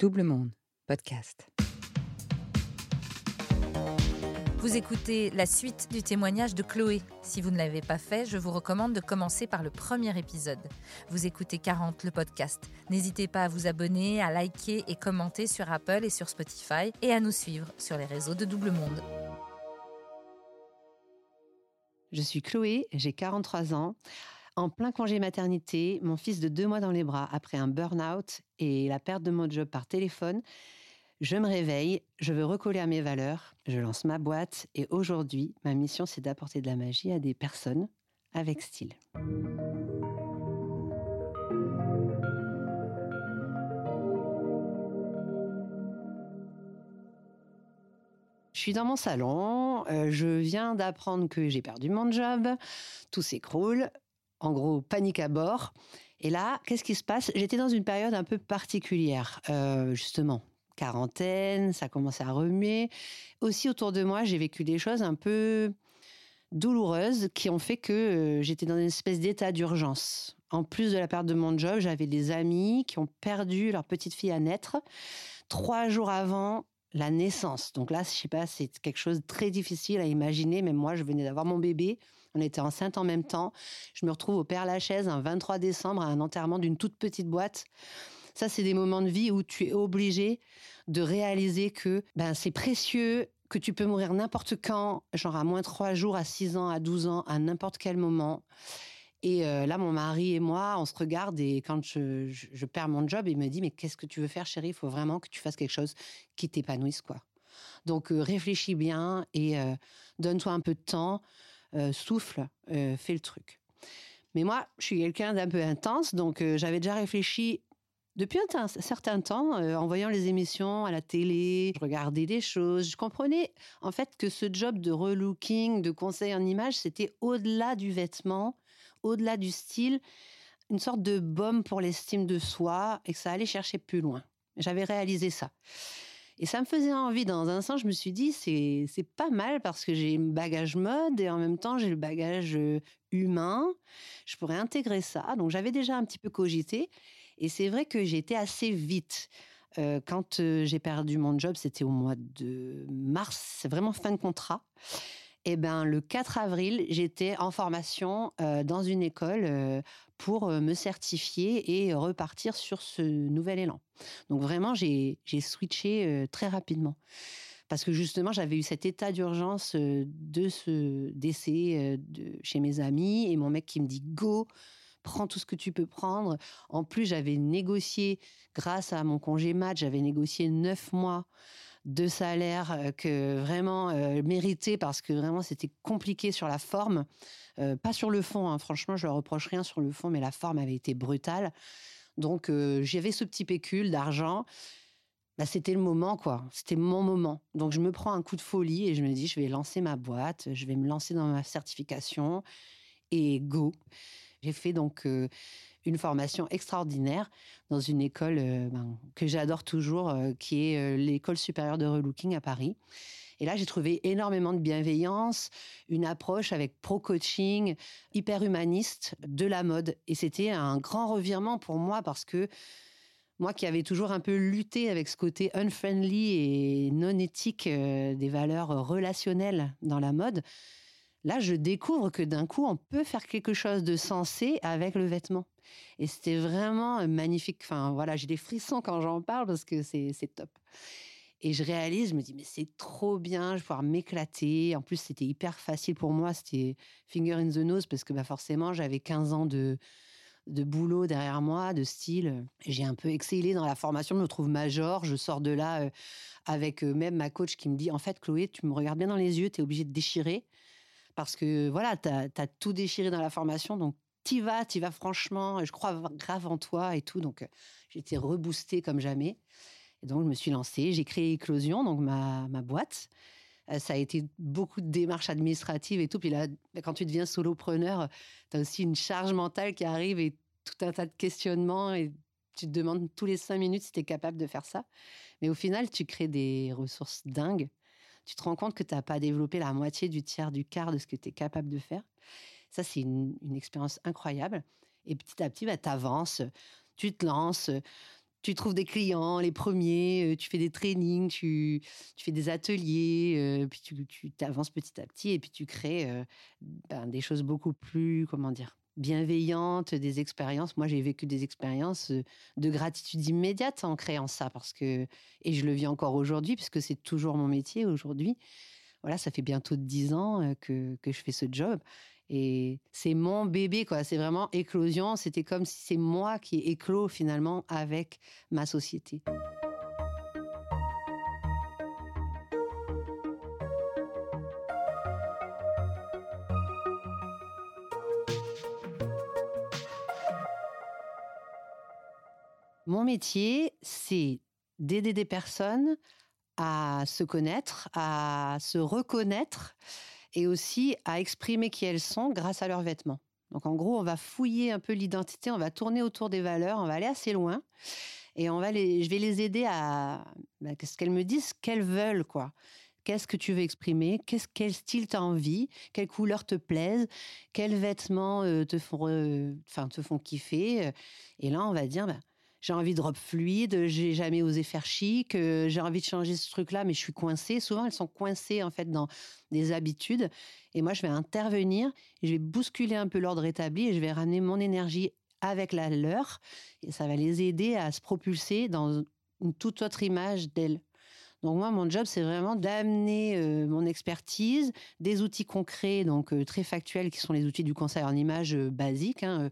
Double Monde, podcast. Vous écoutez la suite du témoignage de Chloé. Si vous ne l'avez pas fait, je vous recommande de commencer par le premier épisode. Vous écoutez 40, le podcast. N'hésitez pas à vous abonner, à liker et commenter sur Apple et sur Spotify et à nous suivre sur les réseaux de Double Monde. Je suis Chloé, j'ai 43 ans. En plein congé maternité, mon fils de deux mois dans les bras après un burn-out et la perte de mon job par téléphone, je me réveille, je veux recoller à mes valeurs, je lance ma boîte et aujourd'hui, ma mission c'est d'apporter de la magie à des personnes avec style. Je suis dans mon salon, euh, je viens d'apprendre que j'ai perdu mon job, tout s'écroule, en gros panique à bord. Et là, qu'est-ce qui se passe? J'étais dans une période un peu particulière, euh, justement. Quarantaine, ça commençait à remuer. Aussi autour de moi, j'ai vécu des choses un peu douloureuses qui ont fait que euh, j'étais dans une espèce d'état d'urgence. En plus de la perte de mon job, j'avais des amis qui ont perdu leur petite fille à naître. Trois jours avant, la naissance. Donc là, je sais pas, c'est quelque chose de très difficile à imaginer. Même moi, je venais d'avoir mon bébé. On était enceinte en même temps. Je me retrouve au Père Lachaise un 23 décembre à un enterrement d'une toute petite boîte. Ça, c'est des moments de vie où tu es obligé de réaliser que ben, c'est précieux, que tu peux mourir n'importe quand, genre à moins 3 jours, à 6 ans, à 12 ans, à n'importe quel moment. Et euh, là, mon mari et moi, on se regarde et quand je, je, perds mon job, il me dit mais qu'est-ce que tu veux faire, chérie? Il faut vraiment que tu fasses quelque chose qui t'épanouisse, quoi. Donc euh, réfléchis bien et euh, donne-toi un peu de temps, souffle, fais le truc. Mais moi, je suis quelqu'un d'un peu intense, donc j'avais déjà réfléchi depuis un, certain temps, en voyant les émissions à la télé, je regardais des choses, je comprenais en fait que ce job de relooking, de conseil en image, c'était au-delà du vêtement, au-delà du style, une sorte de baume pour l'estime de soi et que ça allait chercher plus loin. J'avais réalisé ça. Et ça me faisait envie. Dans un sens, je me suis dit, c'est, c'est pas mal parce que j'ai le bagage mode et en même temps, j'ai le bagage humain. Je pourrais intégrer ça. Donc, j'avais déjà un petit peu cogité. Et c'est vrai que j'ai été assez vite. Quand j'ai perdu mon job, c'était au mois de mars. C'est vraiment fin de contrat. Eh ben, le 4 avril, j'étais en formation dans une école pour euh, me certifier et repartir sur ce nouvel élan. Donc vraiment, j'ai switché très rapidement. Parce que justement, j'avais eu cet état d'urgence de ce décès chez mes amis et mon mec qui me dit go, prends tout ce que tu peux prendre. En plus, j'avais négocié, grâce à mon congé mat, j'avais négocié neuf mois de salaire euh, que vraiment euh, mérité parce que vraiment c'était compliqué sur la forme, euh, pas sur le fond. Hein. Franchement, je leur reproche rien sur le fond, mais la forme avait été brutale. Donc j'avais ce petit pécule d'argent. Bah, c'était le moment, quoi. C'était mon moment. Donc, je me prends un coup de folie et je me dis, je vais lancer ma boîte, je vais me lancer dans ma certification et go. J'ai fait donc une formation extraordinaire dans une école euh, ben, que j'adore toujours, euh, qui est euh, l'école supérieure de relooking à Paris. Et là, j'ai trouvé énormément de bienveillance, une approche avec pro-coaching, hyper humaniste de la mode. Et c'était un grand revirement pour moi parce que moi qui avais toujours un peu lutté avec ce côté unfriendly et non éthique des valeurs relationnelles dans la mode, Là, je découvre que d'un coup, on peut faire quelque chose de sensé avec le vêtement. Et c'était vraiment magnifique. Enfin, voilà, j'ai des frissons quand j'en parle parce que c'est top. Et je réalise, je me dis, mais c'est trop bien, je vais pouvoir m'éclater. En plus, c'était hyper facile pour moi, c'était finger in the nose parce que bah, forcément, j'avais 15 ans de, de boulot derrière moi, de style. J'ai un peu excellé dans la formation, je me trouve major. Je sors de là euh, avec euh, même ma coach qui me dit, en fait, Chloé, tu me regardes bien dans les yeux, tu es obligée de déchirer parce que voilà, tu as, tout déchiré dans la formation, donc t'y vas, t'y vas franchement, je crois grave en toi et tout, donc euh, j'étais reboostée comme jamais. Et donc je me suis lancée, j'ai créé Eclosion, donc ma, ma boîte. Euh, ça a été beaucoup de démarches administratives et tout. Puis là, quand tu deviens solopreneur, tu as aussi une charge mentale qui arrive et tout un tas de questionnements et tu te demandes tous les cinq minutes si tu es capable de faire ça. Mais au final, tu crées des ressources dingues tu te rends compte que tu n'as pas développé la moitié, du tiers, du quart de ce que tu es capable de faire. Ça, c'est une, expérience incroyable. Et petit à petit, bah, tu avances, tu te lances, tu trouves des clients, les premiers, tu fais des trainings, tu, fais des ateliers, puis tu, tu avances petit à petit et puis tu crées ben, des choses beaucoup plus, comment dire, bienveillantes, des expériences. Moi, j'ai vécu des expériences de gratitude immédiate en créant ça parce que, et je le vis encore aujourd'hui puisque c'est toujours mon métier aujourd'hui. Voilà, ça fait bientôt dix ans que, que je fais ce job. Et c'est mon bébé, quoi. C'est vraiment éclosion. C'était comme si c'est moi qui éclos finalement avec ma société. Mon métier, c'est d'aider des personnes à se connaître, à se reconnaître et aussi à exprimer qui elles sont grâce à leurs vêtements. Donc en gros, on va fouiller un peu l'identité, on va tourner autour des valeurs, on va aller assez loin et on va les, je vais les aider à bah, ce qu'elles me disent, qu'elles veulent quoi. Qu'est-ce que tu veux exprimer? Quel style tu as envie? Quelles couleurs te plaisent Quels vêtements euh, te font, te font kiffer? Et là, on va dire, bah, j'ai envie de robe fluide, j'ai jamais osé faire chic, euh, j'ai envie de changer ce truc-là, mais je suis coincée. Souvent, elles sont coincées en fait dans des habitudes, et moi, je vais intervenir, je vais bousculer un peu l'ordre établi, et je vais ramener mon énergie avec la leur, et ça va les aider à se propulser dans une toute autre image d'elles. Donc moi, mon job, c'est vraiment d'amener euh, mon expertise, des outils concrets, donc euh, très factuels, qui sont les outils du conseil en image basique. Hein,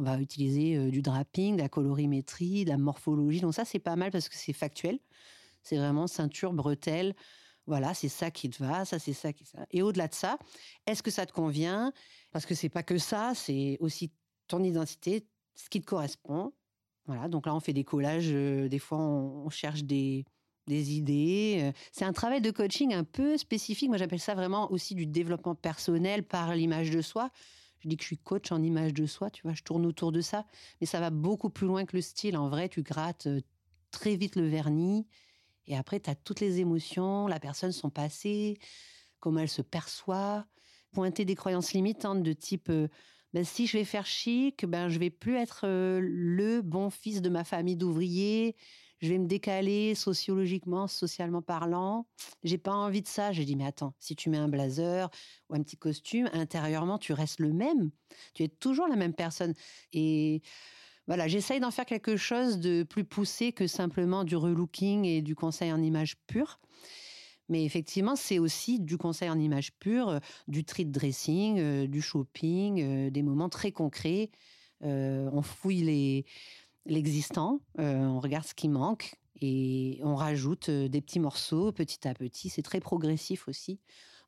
on va utiliser du draping, de la colorimétrie, de la morphologie. Donc ça, c'est pas mal parce que c'est factuel. C'est vraiment ceinture, bretelle. Voilà, c'est ça qui te va, ça c'est ça qui. Et au-delà de ça, est-ce que ça te convient? Parce que c'est pas que ça, c'est aussi ton identité, ce qui te correspond. Voilà, donc là on fait des collages, des fois on, cherche des, des idées. C'est un travail de coaching un peu spécifique. Moi j'appelle ça vraiment aussi du développement personnel par l'image de soi. Je dis que je suis coach en image de soi, tu vois, je tourne autour de ça. Mais ça va beaucoup plus loin que le style. En vrai, tu grattes euh, très vite le vernis. Et après, tu as toutes les émotions, la personne, son passé, comment elle se perçoit. Pointer des croyances limitantes de type euh, ben, si je vais faire chic, ben, je vais plus être euh, le bon fils de ma famille d'ouvriers je vais me décaler sociologiquement, socialement parlant. J'ai pas envie de ça. J'ai dit, mais attends, si tu mets un blazer ou un petit costume, intérieurement, tu restes le même. Tu es toujours la même personne. Et voilà, j'essaye d'en faire quelque chose de plus poussé que simplement du relooking et du conseil en image pure. Mais effectivement, c'est aussi du conseil en image pure, euh, du treat dressing, euh, du shopping, euh, des moments très concrets. on fouille les, l'existant, euh, on regarde ce qui manque et on rajoute euh, des petits morceaux petit à petit. C'est très progressif aussi.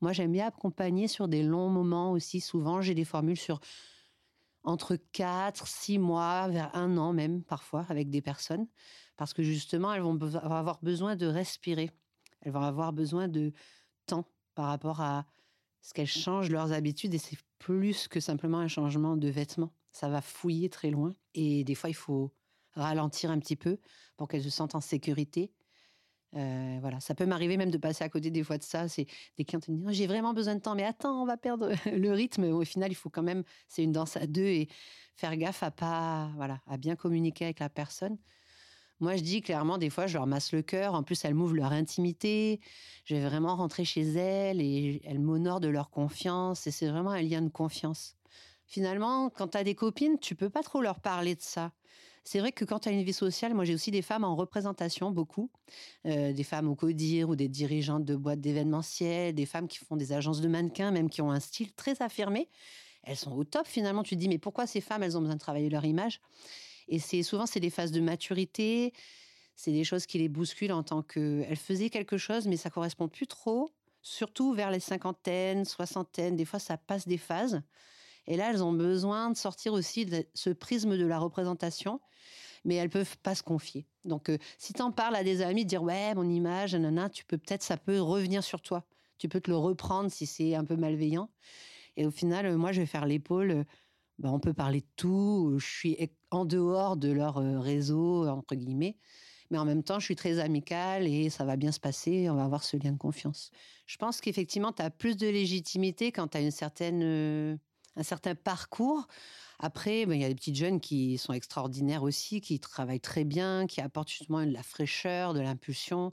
Moi, j'aime bien accompagner sur des longs moments aussi. Souvent, j'ai des formules sur entre 4, 6 mois, vers un an même, parfois, avec des personnes. Parce que justement, elles vont avoir besoin de respirer. Elles vont avoir besoin de temps par rapport à ce qu'elles changent leurs habitudes. Et c'est plus que simplement un changement de vêtements. Ça va fouiller très loin. Et des fois, il faut ralentir un petit peu pour qu'elles se sentent en sécurité. Euh, voilà, ça peut m'arriver même de passer à côté des fois de ça. C'est des clients qui me disent oh, j'ai vraiment besoin de temps, mais attends, on va perdre le rythme. Au final, il faut quand même, c'est une danse à deux et faire gaffe à pas, voilà, à bien communiquer avec la personne. Moi, je dis clairement, des fois, je leur masse le cœur. En plus, elles m'ouvrent leur intimité. Je vais vraiment rentrer chez elles et elles m'honorent de leur confiance. Et c'est vraiment un lien de confiance. Finalement, quand tu as des copines, tu peux pas trop leur parler de ça. C'est vrai que quand tu as une vie sociale, moi j'ai aussi des femmes en représentation, beaucoup. Euh, des femmes au CODIR ou des dirigeantes de boîtes d'événementiel, des femmes qui font des agences de mannequins, même qui ont un style très affirmé. Elles sont au top finalement. Tu te dis, mais pourquoi ces femmes, elles ont besoin de travailler leur image? Et c'est souvent, c'est des phases de maturité. C'est des choses qui les bousculent en tant qu'elles faisaient quelque chose, mais ça correspond plus trop. Surtout vers les cinquantaines, soixantaines. Des fois, ça passe des phases. Et là, elles ont besoin de sortir aussi de ce prisme de la représentation, mais elles peuvent pas se confier. Donc, euh, si tu en parles à des amis, dire ouais, mon image, nanana, tu peux peut-être, ça peut revenir sur toi. Tu peux te le reprendre si c'est un peu malveillant. Et au final, euh, moi, je vais faire l'épaule. Ben, on peut parler de tout. Je suis en dehors de leur réseau, entre guillemets. Mais en même temps, je suis très amicale et ça va bien se passer. On va avoir ce lien de confiance. Je pense qu'effectivement, tu as plus de légitimité quand tu as une certaine un certain parcours. Après, ben, il y a des petites jeunes qui sont extraordinaires aussi, qui travaillent très bien, qui apportent justement de la fraîcheur, de l'impulsion.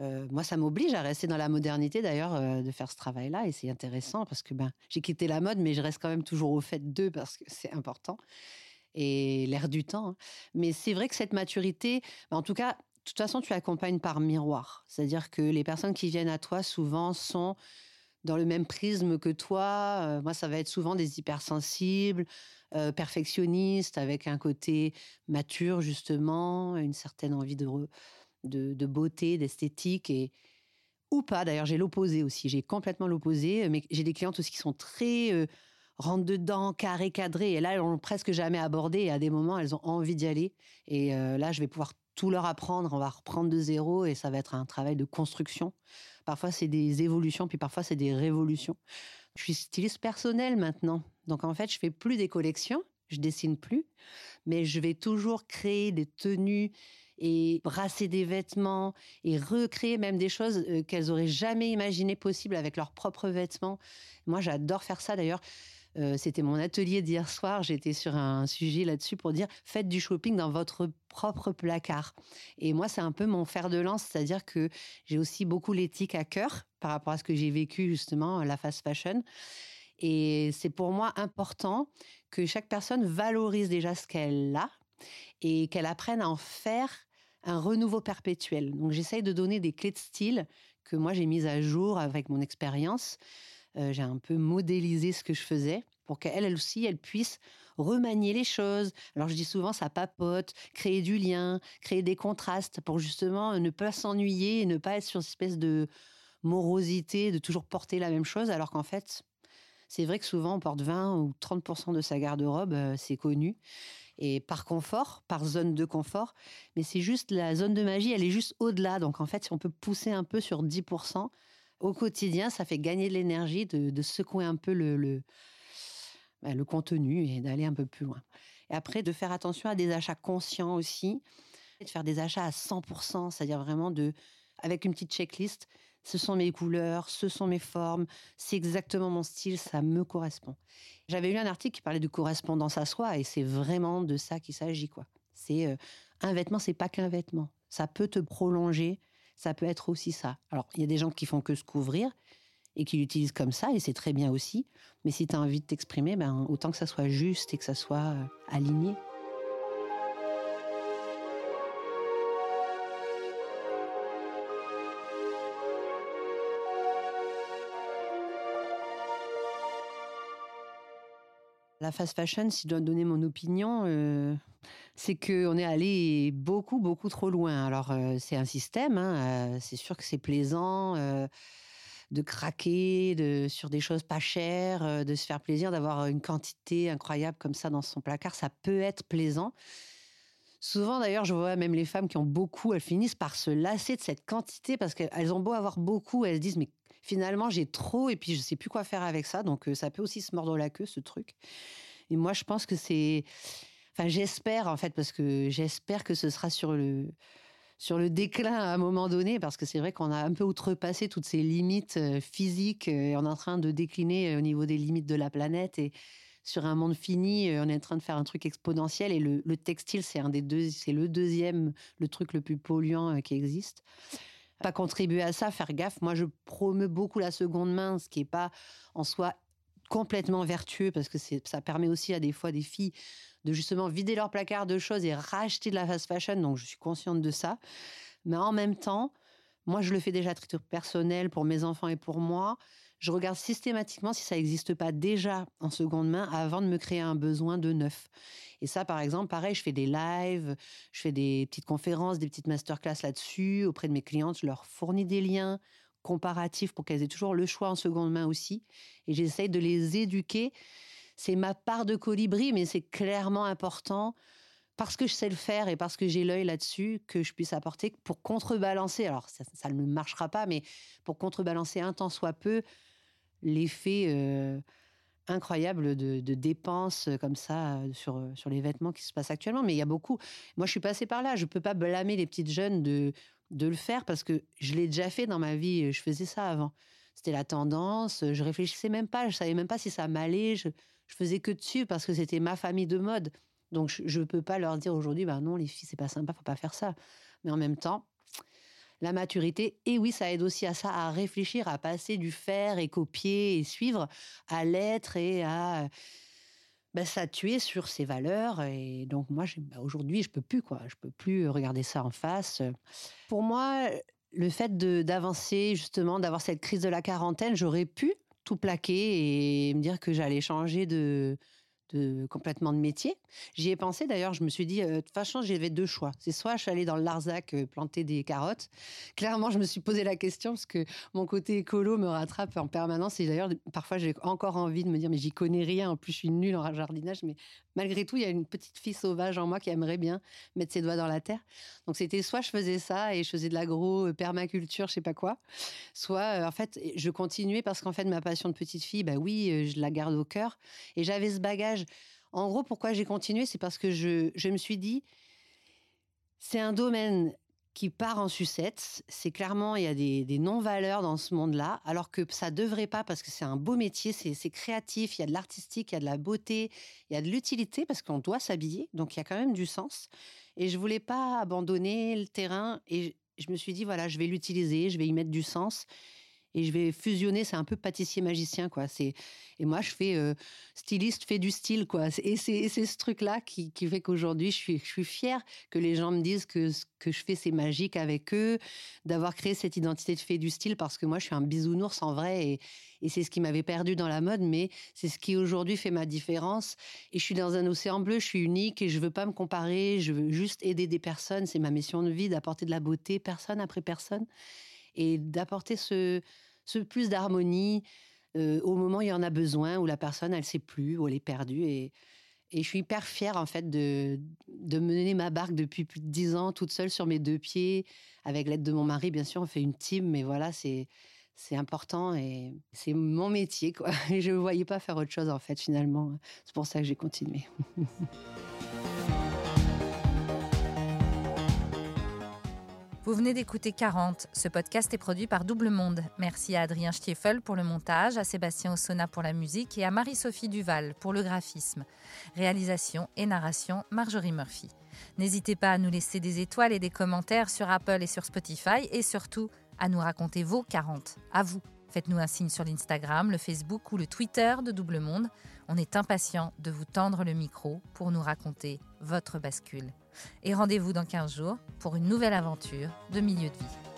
Euh, moi, ça m'oblige à rester dans la modernité d'ailleurs, euh, de faire ce travail-là. Et c'est intéressant parce que ben, j'ai quitté la mode, mais je reste quand même toujours au fait d'eux parce que c'est important. Et l'air du temps. hein. Mais c'est vrai que cette maturité, ben, en tout cas, de toute façon, tu accompagnes par miroir. C'est-à-dire que les personnes qui viennent à toi, souvent, sont dans le même prisme que toi. Euh, moi, ça va être souvent des hypersensibles, euh, perfectionnistes, avec un côté mature, justement, une certaine envie de, de, de beauté, d'esthétique. Et, ou pas, d'ailleurs, j'ai l'opposé aussi. J'ai complètement l'opposé. Mais j'ai des clientes aussi qui sont très euh, rentre dedans, carré, cadré. Et là, elles l'ont presque jamais abordé. Et à des moments, elles ont envie d'y aller. Et euh, là, je vais pouvoir tout leur apprendre. On va reprendre de zéro et ça va être un travail de construction. Parfois, c'est des évolutions, puis parfois, c'est des révolutions. Je suis styliste personnelle maintenant. Donc, en fait, je fais plus des collections. Je dessine plus. Mais je vais toujours créer des tenues et brasser des vêtements et recréer même des choses euh, qu'elles auraient jamais imaginé possibles avec leurs propres vêtements. Moi, j'adore faire ça d'ailleurs. Euh, C'était mon atelier d'hier soir. J'étais sur un sujet là-dessus pour dire faites du shopping dans votre propre placard. Et moi, c'est un peu mon fer de lance, c'est-à-dire que j'ai aussi beaucoup l'éthique à cœur par rapport à ce que j'ai vécu justement, la fast fashion. Et c'est pour moi important que chaque personne valorise déjà ce qu'elle a et qu'elle apprenne à en faire un renouveau perpétuel. Donc j'essaye de donner des clés de style que moi j'ai mises à jour avec mon expérience. Euh, j'ai un peu modélisé ce que je faisais pour qu'elle elle aussi, elle puisse remanier les choses. Alors je dis souvent, ça papote, créer du lien, créer des contrastes pour justement ne pas s'ennuyer et ne pas être sur cette espèce de morosité, de toujours porter la même chose, alors qu'en fait, c'est vrai que souvent on porte 20 ou 30% de sa garde-robe, euh, c'est connu. Et par confort, par zone de confort, mais c'est juste la zone de magie, elle est juste au-delà. Donc en fait, si on peut pousser un peu sur 10%, au quotidien, ça fait gagner de l'énergie, de, secouer un peu le, bah, le contenu et d'aller un peu plus loin. Et après, de faire attention à des achats conscients aussi, de faire des achats à 100%, c'est-à-dire vraiment de, avec une petite checklist, ce sont mes couleurs, ce sont mes formes, c'est exactement mon style, ça me correspond. J'avais lu un article qui parlait de correspondance à soi et c'est vraiment de ça qu'il s'agit quoi. C'est euh, un vêtement, c'est pas qu'un vêtement. Ça peut te prolonger, ça peut être aussi ça. Alors, il y a des gens qui font que se couvrir et qui l'utilisent comme ça et c'est très bien aussi, mais si tu as envie de t'exprimer, ben autant que ça soit juste et que ça soit euh, aligné. La fast fashion, si je dois donner mon opinion, euh, c'est qu'on est allé beaucoup, beaucoup trop loin. Alors, euh, c'est un système, hein, euh, c'est sûr que c'est plaisant de craquer sur des choses pas chères, euh, de se faire plaisir, d'avoir une quantité incroyable comme ça dans son placard. Ça peut être plaisant. Souvent, d'ailleurs, je vois même les femmes qui ont beaucoup, elles finissent par se lasser de cette quantité parce qu'elles ont beau avoir beaucoup, elles se disent, mais finalement, j'ai trop et puis je sais plus quoi faire avec ça. Donc, euh, ça peut aussi se mordre la queue, ce truc. Et moi, je pense que c'est. Enfin, j'espère, en fait, parce que j'espère que ce sera sur le, sur le déclin à un moment donné, parce que c'est vrai qu'on a un peu outrepassé toutes ces limites euh, physiques euh, et on est en train de décliner euh, au niveau des limites de la planète. Et sur un monde fini, on est en train de faire un truc exponentiel. Et le, le textile, c'est un des deux, c'est le deuxième, le truc le plus polluant qui existe. Pas contribuer à ça, faire gaffe. Moi, je promeux beaucoup la seconde main, ce qui est pas en soi complètement vertueux parce que ça permet aussi à des fois des filles de justement vider leur placard de choses et racheter de la fast fashion. Donc, je suis consciente de ça. Mais en même temps, moi, je le fais déjà à titre personnel pour mes enfants et pour moi. Je regarde systématiquement si ça n'existe pas déjà en seconde main avant de me créer un besoin de neuf. Et ça, par exemple, pareil, je fais des lives, je fais des petites conférences, des petites masterclass là-dessus auprès de mes clientes. Je leur fournis des liens comparatifs pour qu'elles aient toujours le choix en seconde main aussi. Et j'essaye de les éduquer. C'est ma part de colibri, mais c'est clairement important parce que je sais le faire et parce que j'ai l'œil là-dessus, que je puisse apporter pour contrebalancer. Alors, ça, ne marchera pas, mais pour contrebalancer un tant soit peu l'effet euh, incroyable de, dépenses comme ça euh, sur, euh, sur les vêtements qui se passent actuellement. Mais il y a beaucoup. Moi, je suis passée par là. Je peux pas blâmer les petites jeunes de, de le faire parce que je l'ai déjà fait dans ma vie. Je faisais ça avant. C'était la tendance. Je réfléchissais même pas. Je savais même pas si ça m'allait. Je, je faisais que dessus parce que c'était ma famille de mode. Donc je ne peux pas leur dire aujourd'hui, bah non, les filles, c'est pas sympa, faut pas faire ça. Mais en même temps, la maturité, et oui, ça aide aussi à ça, à réfléchir, à passer du faire et copier et suivre à l'être et à bah, tuer sur ses valeurs. Et donc moi, bah, aujourd'hui, je peux plus quoi, je peux plus regarder ça en face. Pour moi, le fait d'avancer justement, d'avoir cette crise de la quarantaine, j'aurais pu tout plaquer et me dire que j'allais changer de complètement de métier. J'y ai pensé d'ailleurs, je me suis dit, euh, de toute façon, j'avais deux choix. C'est soit je suis allée dans le Larzac euh, planter des carottes. Clairement, je me suis posé la question parce que mon côté écolo me rattrape en permanence. Et d'ailleurs, parfois, j'ai encore envie de me dire, mais j'y connais rien. En plus, je suis nulle en jardinage. Mais malgré tout, il y a une petite fille sauvage en moi qui aimerait bien mettre ses doigts dans la terre. Donc, c'était soit je faisais ça et je faisais de l'agro, euh, permaculture, je sais pas quoi. Soit, en fait, je continuais parce qu'en fait, ma passion de petite fille, bah oui, je la garde au cœur. Et j'avais ce bagage en gros, pourquoi j'ai continué C'est parce que je, me suis dit, c'est un domaine qui part en sucette. C'est clairement, il y a des, non-valeurs dans ce monde-là, alors que ça devrait pas, parce que c'est un beau métier, c'est créatif, il y a de l'artistique, il y a de la beauté, il y a de l'utilité, parce qu'on doit s'habiller, donc il y a quand même du sens. Et je voulais pas abandonner le terrain, et je me suis dit, voilà, je vais l'utiliser, je vais y mettre du sens et je vais fusionner. C'est un peu pâtissier magicien, quoi. Et moi je fais euh, styliste, fais du style, quoi. Et c'est ce truc-là qui, fait qu'aujourd'hui je suis fière que les gens me disent que ce que je fais c'est magique avec eux, d'avoir créé cette identité de fait du style parce que moi je suis un bisounours en vrai et, et c'est ce qui m'avait perdu dans la mode, mais c'est ce qui aujourd'hui fait ma différence. Et je suis dans un océan bleu, je suis unique et je veux pas me comparer, je veux juste aider des personnes. C'est ma mission de vie d'apporter de la beauté, personne après personne et d'apporter ce, ce plus d'harmonie euh, au moment où il y en a besoin, où la personne, elle sait plus, où elle est perdue. Et, je suis hyper fière, en fait, de, mener ma barque depuis plus de dix ans, toute seule sur mes deux pieds, avec l'aide de mon mari, bien sûr, on fait une team, mais voilà, c'est c'est important et c'est mon métier quoi. Je ne voyais pas faire autre chose en fait finalement. C'est pour ça que j'ai continué. Vous venez d'écouter 40. Ce podcast est produit par Double Monde. Merci à Adrien Stiefel pour le montage, à Sébastien Ossona pour la musique et à Marie-Sophie Duval pour le graphisme. Réalisation et narration Marjorie Murphy. N'hésitez pas à nous laisser des étoiles et des commentaires sur Apple et sur Spotify et surtout à nous raconter vos 40. À vous. Faites-nous un signe sur l'Instagram, le Facebook ou le Twitter de Double Monde. On est impatient de vous tendre le micro pour nous raconter votre bascule. Et rendez-vous dans 15 jours pour une nouvelle aventure de milieu de vie.